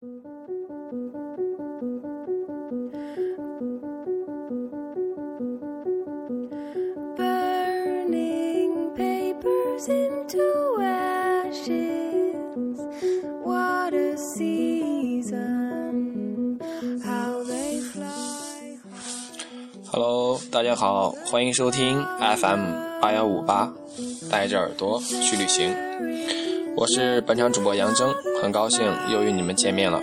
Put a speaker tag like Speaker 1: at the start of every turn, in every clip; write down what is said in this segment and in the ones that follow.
Speaker 1: Burning papers into ashes, what a season! Hello，大家好，欢迎收听 FM 八幺五八，带着耳朵去旅行，我是本场主播杨峥。很高兴又与你们见面了。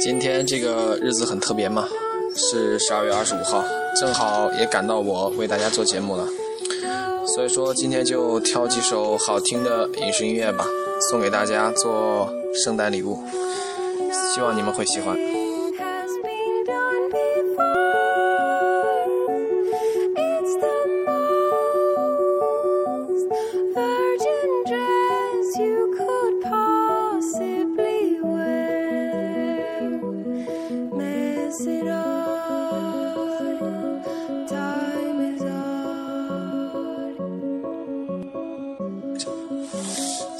Speaker 1: 今天这个日子很特别嘛，是十二月二十五号，正好也赶到我为大家做节目了，所以说今天就挑几首好听的影视音乐吧，送给大家做圣诞礼物，希望你们会喜欢。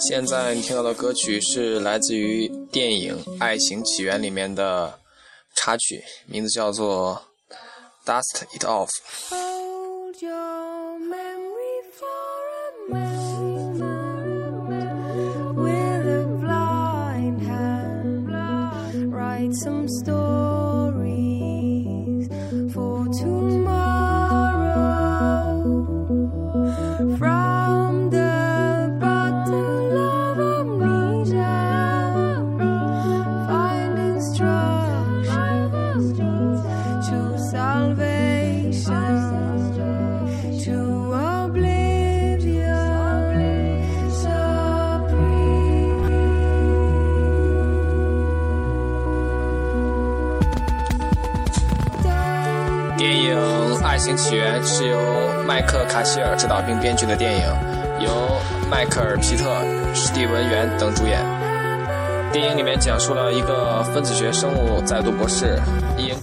Speaker 1: 现在你听到的歌曲是来自于电影《爱情起源》里面的插曲，名字叫做《Dust It Off》。麦克卡希尔执导并编剧的电影，由迈克尔皮特、史蒂文元等主演。电影里面讲述了一个分子学生物在读博士伊恩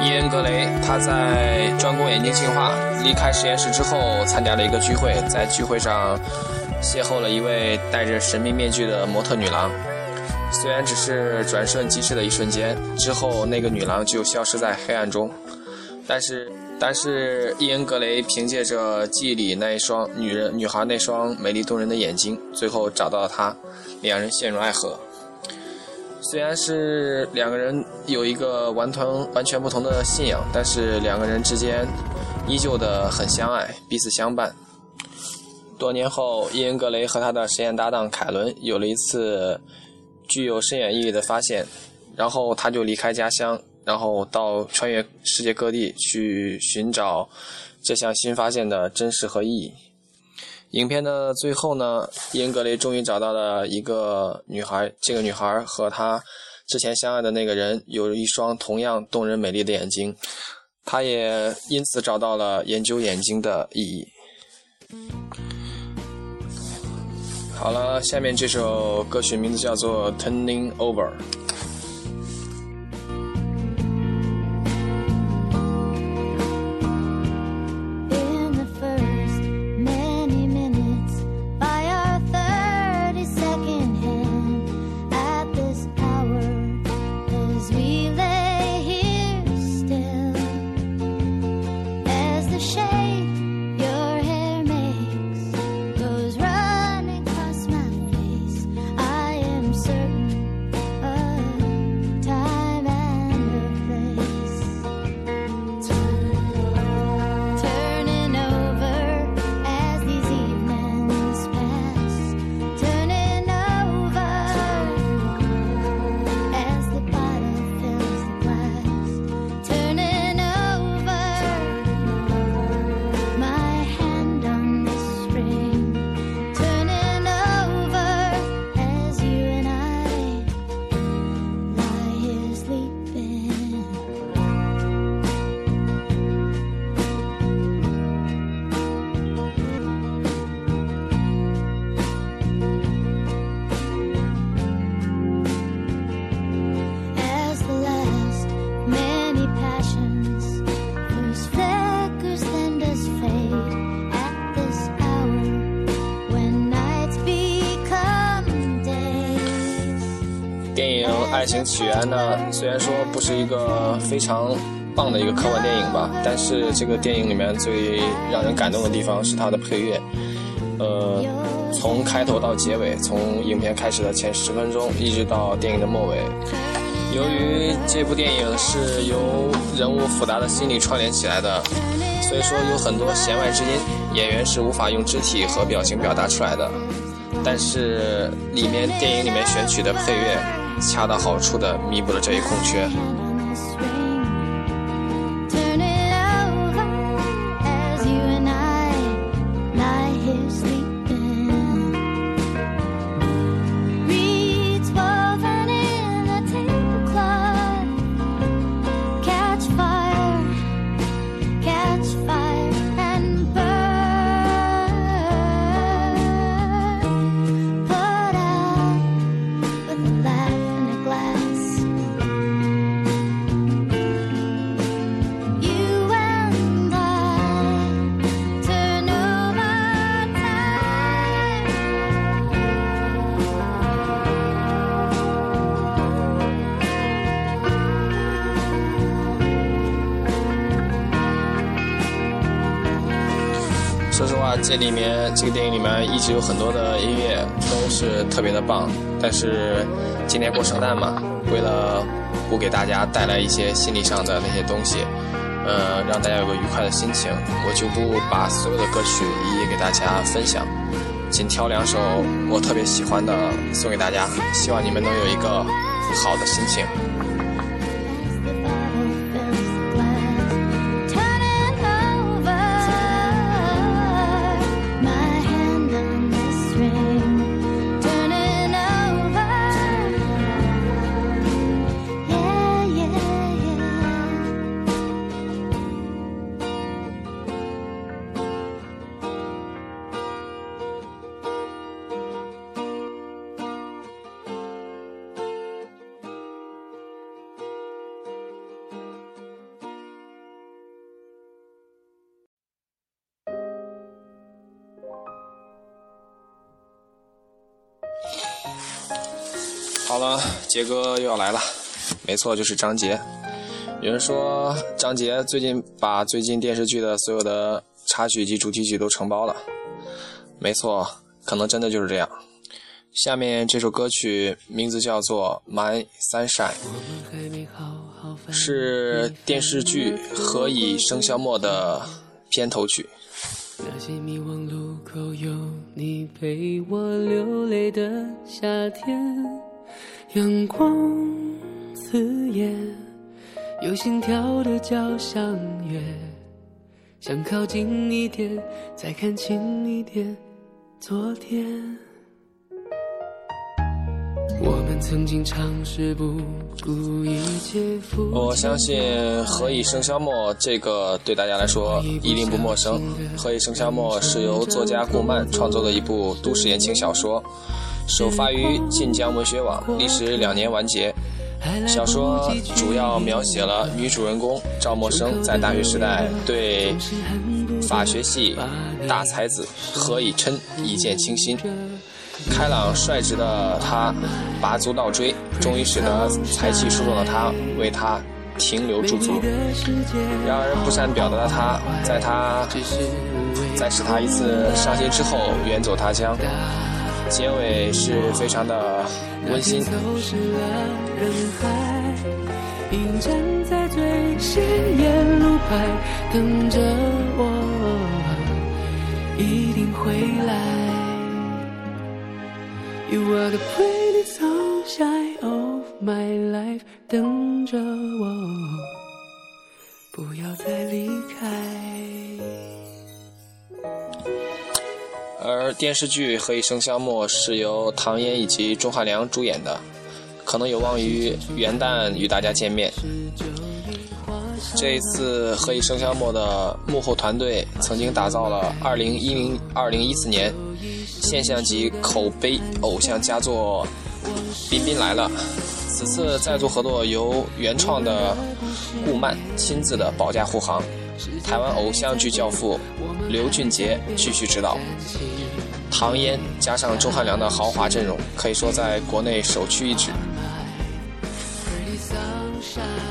Speaker 1: 伊恩格雷，他在专攻眼睛进化，离开实验室之后参加了一个聚会，在聚会上邂逅了一位戴着神秘面具的模特女郎。虽然只是转瞬即逝的一瞬间，之后那个女郎就消失在黑暗中。但是，但是伊恩格雷凭借着记忆里那一双女人女孩那双美丽动人的眼睛，最后找到了她，两人陷入爱河。虽然是两个人有一个完全完全不同的信仰，但是两个人之间依旧的很相爱，彼此相伴。多年后，伊恩格雷和他的实验搭档凯伦有了一次具有深远意义的发现，然后他就离开家乡。然后到穿越世界各地去寻找这项新发现的真实和意义。影片的最后呢，英格雷终于找到了一个女孩，这个女孩和他之前相爱的那个人有一双同样动人美丽的眼睛，他也因此找到了研究眼睛的意义。好了，下面这首歌曲名字叫做《Turning Over》。爱情起源》呢，虽然说不是一个非常棒的一个科幻电影吧，但是这个电影里面最让人感动的地方是它的配乐。呃，从开头到结尾，从影片开始的前十分钟，一直到电影的末尾。由于这部电影是由人物复杂的心理串联起来的，所以说有很多弦外之音，演员是无法用肢体和表情表达出来的。但是里面电影里面选取的配乐，恰到好处地弥补了这一空缺。这里面这个电影里面一直有很多的音乐都是特别的棒，但是今年过圣诞嘛，为了不给大家带来一些心理上的那些东西，呃，让大家有个愉快的心情，我就不把所有的歌曲一一给大家分享，仅挑两首我特别喜欢的送给大家，希望你们能有一个好的心情。好了，杰哥又要来了，没错，就是张杰。有人说张杰最近把最近电视剧的所有的插曲及主题曲都承包了，没错，可能真的就是这样。下面这首歌曲名字叫做《My Sunshine》，是电视剧《何以笙箫默》的片头曲。
Speaker 2: 那些迷惘路口有你陪我流泪的夏天。阳光刺眼，有心跳的交响乐，想靠近一点，再看清一点昨天。我们曾经尝试不顾一切付
Speaker 1: 我相信《何以笙箫默》这个对大家来说一定不陌生，《何以笙箫默》是由作家顾漫创作的一部都市言情小说。首发于晋江文学网，历时两年完结。小说主要描写了女主人公赵默笙在大学时代对法学系大才子何以琛一见倾心，开朗率直的他拔足倒追，终于使得才气出众的他为他停留驻足。然而不善表达的他，在他在使他一次伤心之后远走他乡。结尾是非常的温馨。
Speaker 2: 迎站在最显眼路牌，等着我，一定会来。You are the pretty sunshine of my life，等着我，不要再离开。
Speaker 1: 而电视剧《何以笙箫默》是由唐嫣以及钟汉良主演的，可能有望于元旦与大家见面。这一次《何以笙箫默》的幕后团队曾经打造了2010、2014年现象级口碑偶像佳作《彬彬来了》，此次再度合作由原创的顾漫亲自的保驾护航。台湾偶像剧教父刘俊杰继续指导，唐嫣加上钟汉良的豪华阵容，可以说在国内首屈一指。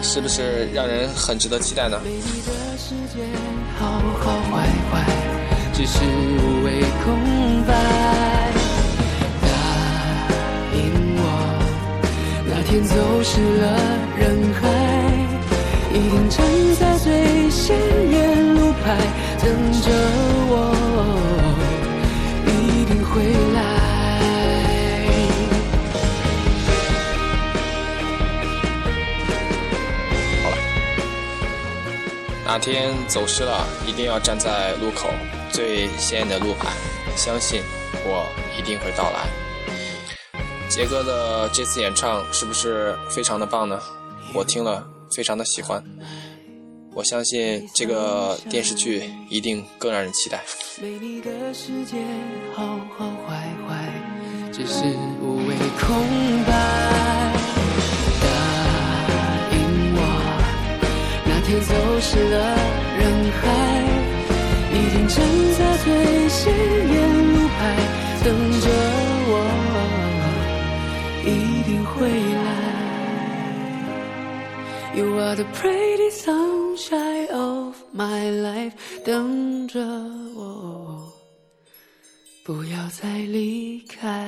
Speaker 1: 是不是让人很值得期待呢？
Speaker 2: 美丽的世界，好好坏坏，只是无谓空白。答应我，那天走失了人海，一定站在最显眼路牌等着我，
Speaker 1: 哪天走失了，一定要站在路口最显眼的路牌，相信我一定会到来。杰哥的这次演唱是不是非常的棒呢？我听了非常的喜欢，我相信这个电视剧一定更让人期待。
Speaker 2: 美丽的世界，好好坏坏，只是无谓空白。答应我，那天走失了人海，一定站在最显眼路牌等着我，一定会来。You are the pretty sunshine of my life，等着我，不要再离开。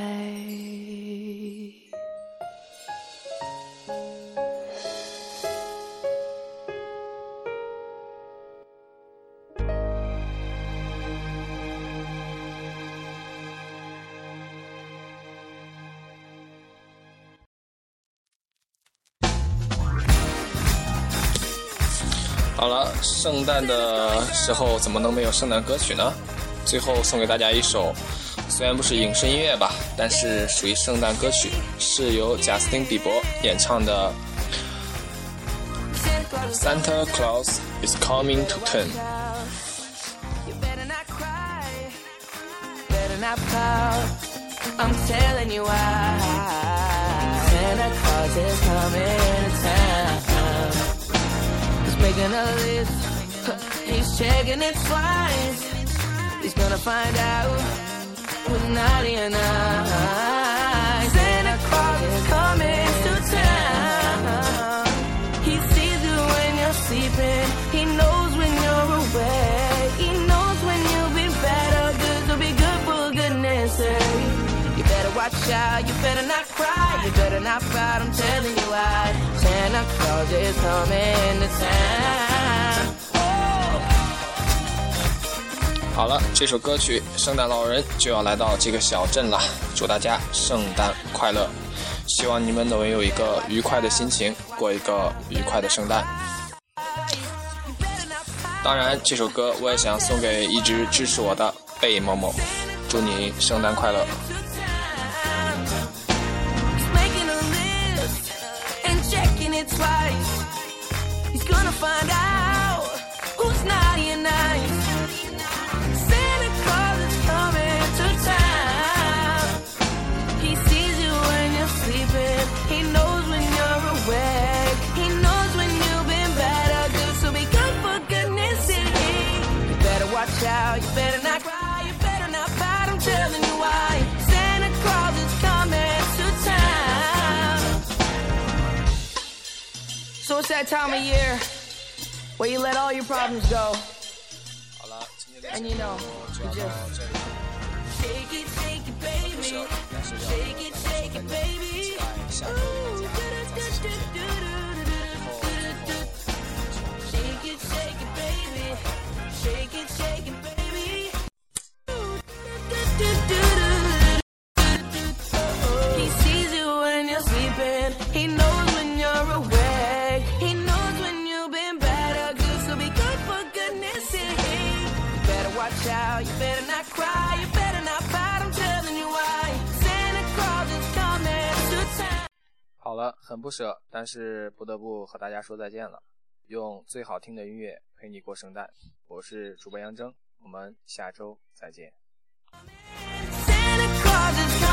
Speaker 1: 圣诞的时候怎么能没有圣诞歌曲呢？最后送给大家一首，虽然不是影视音乐吧，但是属于圣诞歌曲，是由贾斯汀·比伯演唱的《Santa Claus is Coming to Town》。
Speaker 3: You better not cry, better not pout. I'm telling you why. Santa Claus is coming to town. Making a list, he's checking it twice. He's gonna find out naughty and nice. Santa Claus is coming to town. He sees you when you're sleeping. He knows when you're awake. He knows when you'll be or good. So be good for goodness sake. You better watch out. You better not cry. You better not fight. Is coming to town. Oh.
Speaker 1: 好了，这首歌曲《圣诞老人》就要来到这个小镇了，祝大家圣诞快乐！希望你们能有一个愉快的心情，过一个愉快的圣诞。当然，这首歌我也想送给一直支持我的贝某某，祝你圣诞快乐！
Speaker 3: Find out where you let all your problems go.
Speaker 1: 好了，今天的
Speaker 3: And
Speaker 1: 节
Speaker 3: you
Speaker 1: 目
Speaker 3: know,
Speaker 1: 就
Speaker 3: you
Speaker 1: 要到
Speaker 3: just
Speaker 1: 这里了。
Speaker 3: shake it, shake it,
Speaker 1: 不是
Speaker 3: baby.
Speaker 1: 但是要
Speaker 3: Shake it, shake it, baby.
Speaker 1: 期待下周
Speaker 3: Ooh, out. You better not cry. You better not fight. I'm telling you why. Santa Claus is coming to town.
Speaker 1: 好了，很不舍，但是不得不和大家说再见了。用最好听的音乐陪你过圣诞，我是主播杨铮，我们下周再见。
Speaker 3: Santa Claus is